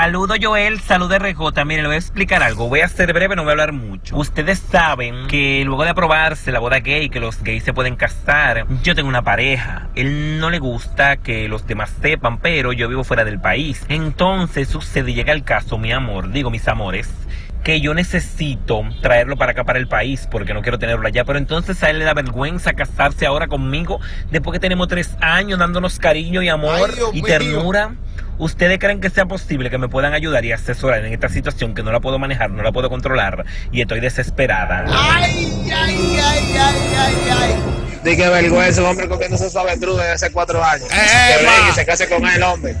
Saludo Joel, saludo RJ. Mire, le voy a explicar algo. Voy a ser breve, no voy a hablar mucho. Ustedes saben que luego de aprobarse la boda gay, que los gays se pueden casar, yo tengo una pareja. Él no le gusta que los demás sepan, pero yo vivo fuera del país. Entonces sucede, llega el caso, mi amor, digo mis amores que yo necesito traerlo para acá, para el país, porque no quiero tenerlo allá. Pero entonces a él le da vergüenza casarse ahora conmigo, después que tenemos tres años dándonos cariño y amor Ay, y mío. ¿Ustedes creen que sea posible que me puedan ayudar y asesorar en esta situación que no la puedo manejar, no la puedo controlar y estoy desesperada? Ay, ay, ay, ay, ay, ay. De que vergüenza, un hombre comiéndose su avestruz desde hace cuatro años. Eh, que y se case con el hombre.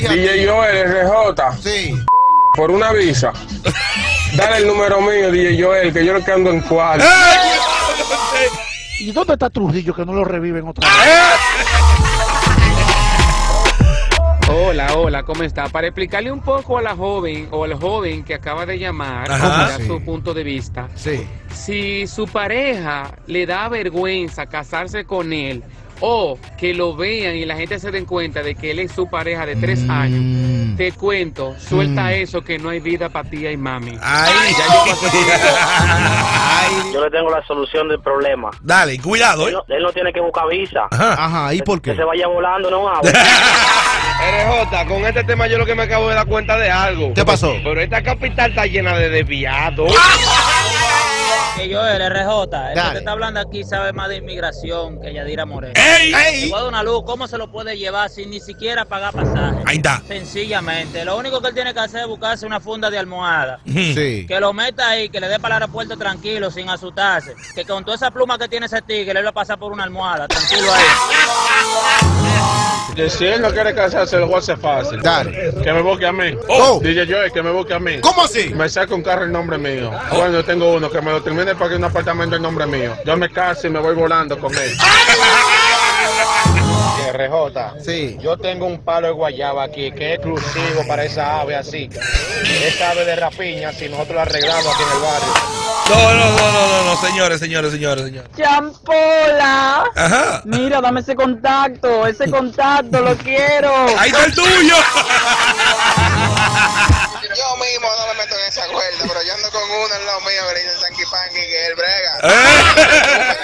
DJ Joel RJ, Sí. por una visa. Dale el número mío, DJ Joel, que yo lo que ando en cuarto. ¿Y dónde está Trujillo que no lo reviven otra vez? Hola, hola, ¿cómo está? Para explicarle un poco a la joven o al joven que acaba de llamar, Ajá. dar Sí. su punto de vista. Sí. Si su pareja le da vergüenza casarse con él o que lo vean y la gente se den cuenta de que él es su pareja de tres Mm. años, te cuento, suelta eso que no hay vida para tía y mami. Ay, Ya yo Yo le tengo la solución del problema. Dale, cuidado, Él ¿eh? no, él no tiene que buscar visa. Ajá. Ajá, ¿y por Que qué? se vaya volando, no hable. RJ, con este tema yo lo que me acabo de dar cuenta de algo. ¿Qué pasó? Pero esta capital está llena de desviados. Que yo, el RJ, el que te está hablando aquí sabe más de inmigración que Yadira Moreno. ¡Ey! Te ¡Ey! voy a dar una luz, ¿cómo se lo puede llevar sin ni siquiera pagar pasaje? Ahí está. Sencillamente, lo único que él tiene que hacer es buscarse una funda de almohada. Sí. Que lo meta ahí, que le dé para el aeropuerto tranquilo, sin asustarse. Que con toda esa pluma que tiene ese tigre, él va a pasar por una almohada, tranquilo ahí. Que si él no quiere casarse, lo voy a hacer fácil. Dale. Que me busque a mí. Oh. DJ Joel, que me busque a mí. ¿Cómo así? Me saca un carro el nombre mío. Bueno, yo tengo uno que me lo termine para que un apartamento el nombre mío. Yo me caso y me voy volando con él. RJ, Sí. yo tengo un palo de guayaba aquí que es exclusivo para esa ave así. Esa ave de rapiña, si nosotros la arreglamos aquí en el barrio. No, no, no, no, no, no, señores, señores, señores, señores. Champola. Ajá. Mira, dame ese contacto, ese contacto, lo quiero. Ahí está el tuyo. Yo mismo no me meto en esa cuerda, pero yo ando con uno al lado mío que le dicen Sanky Panky, que es el brega. Eh.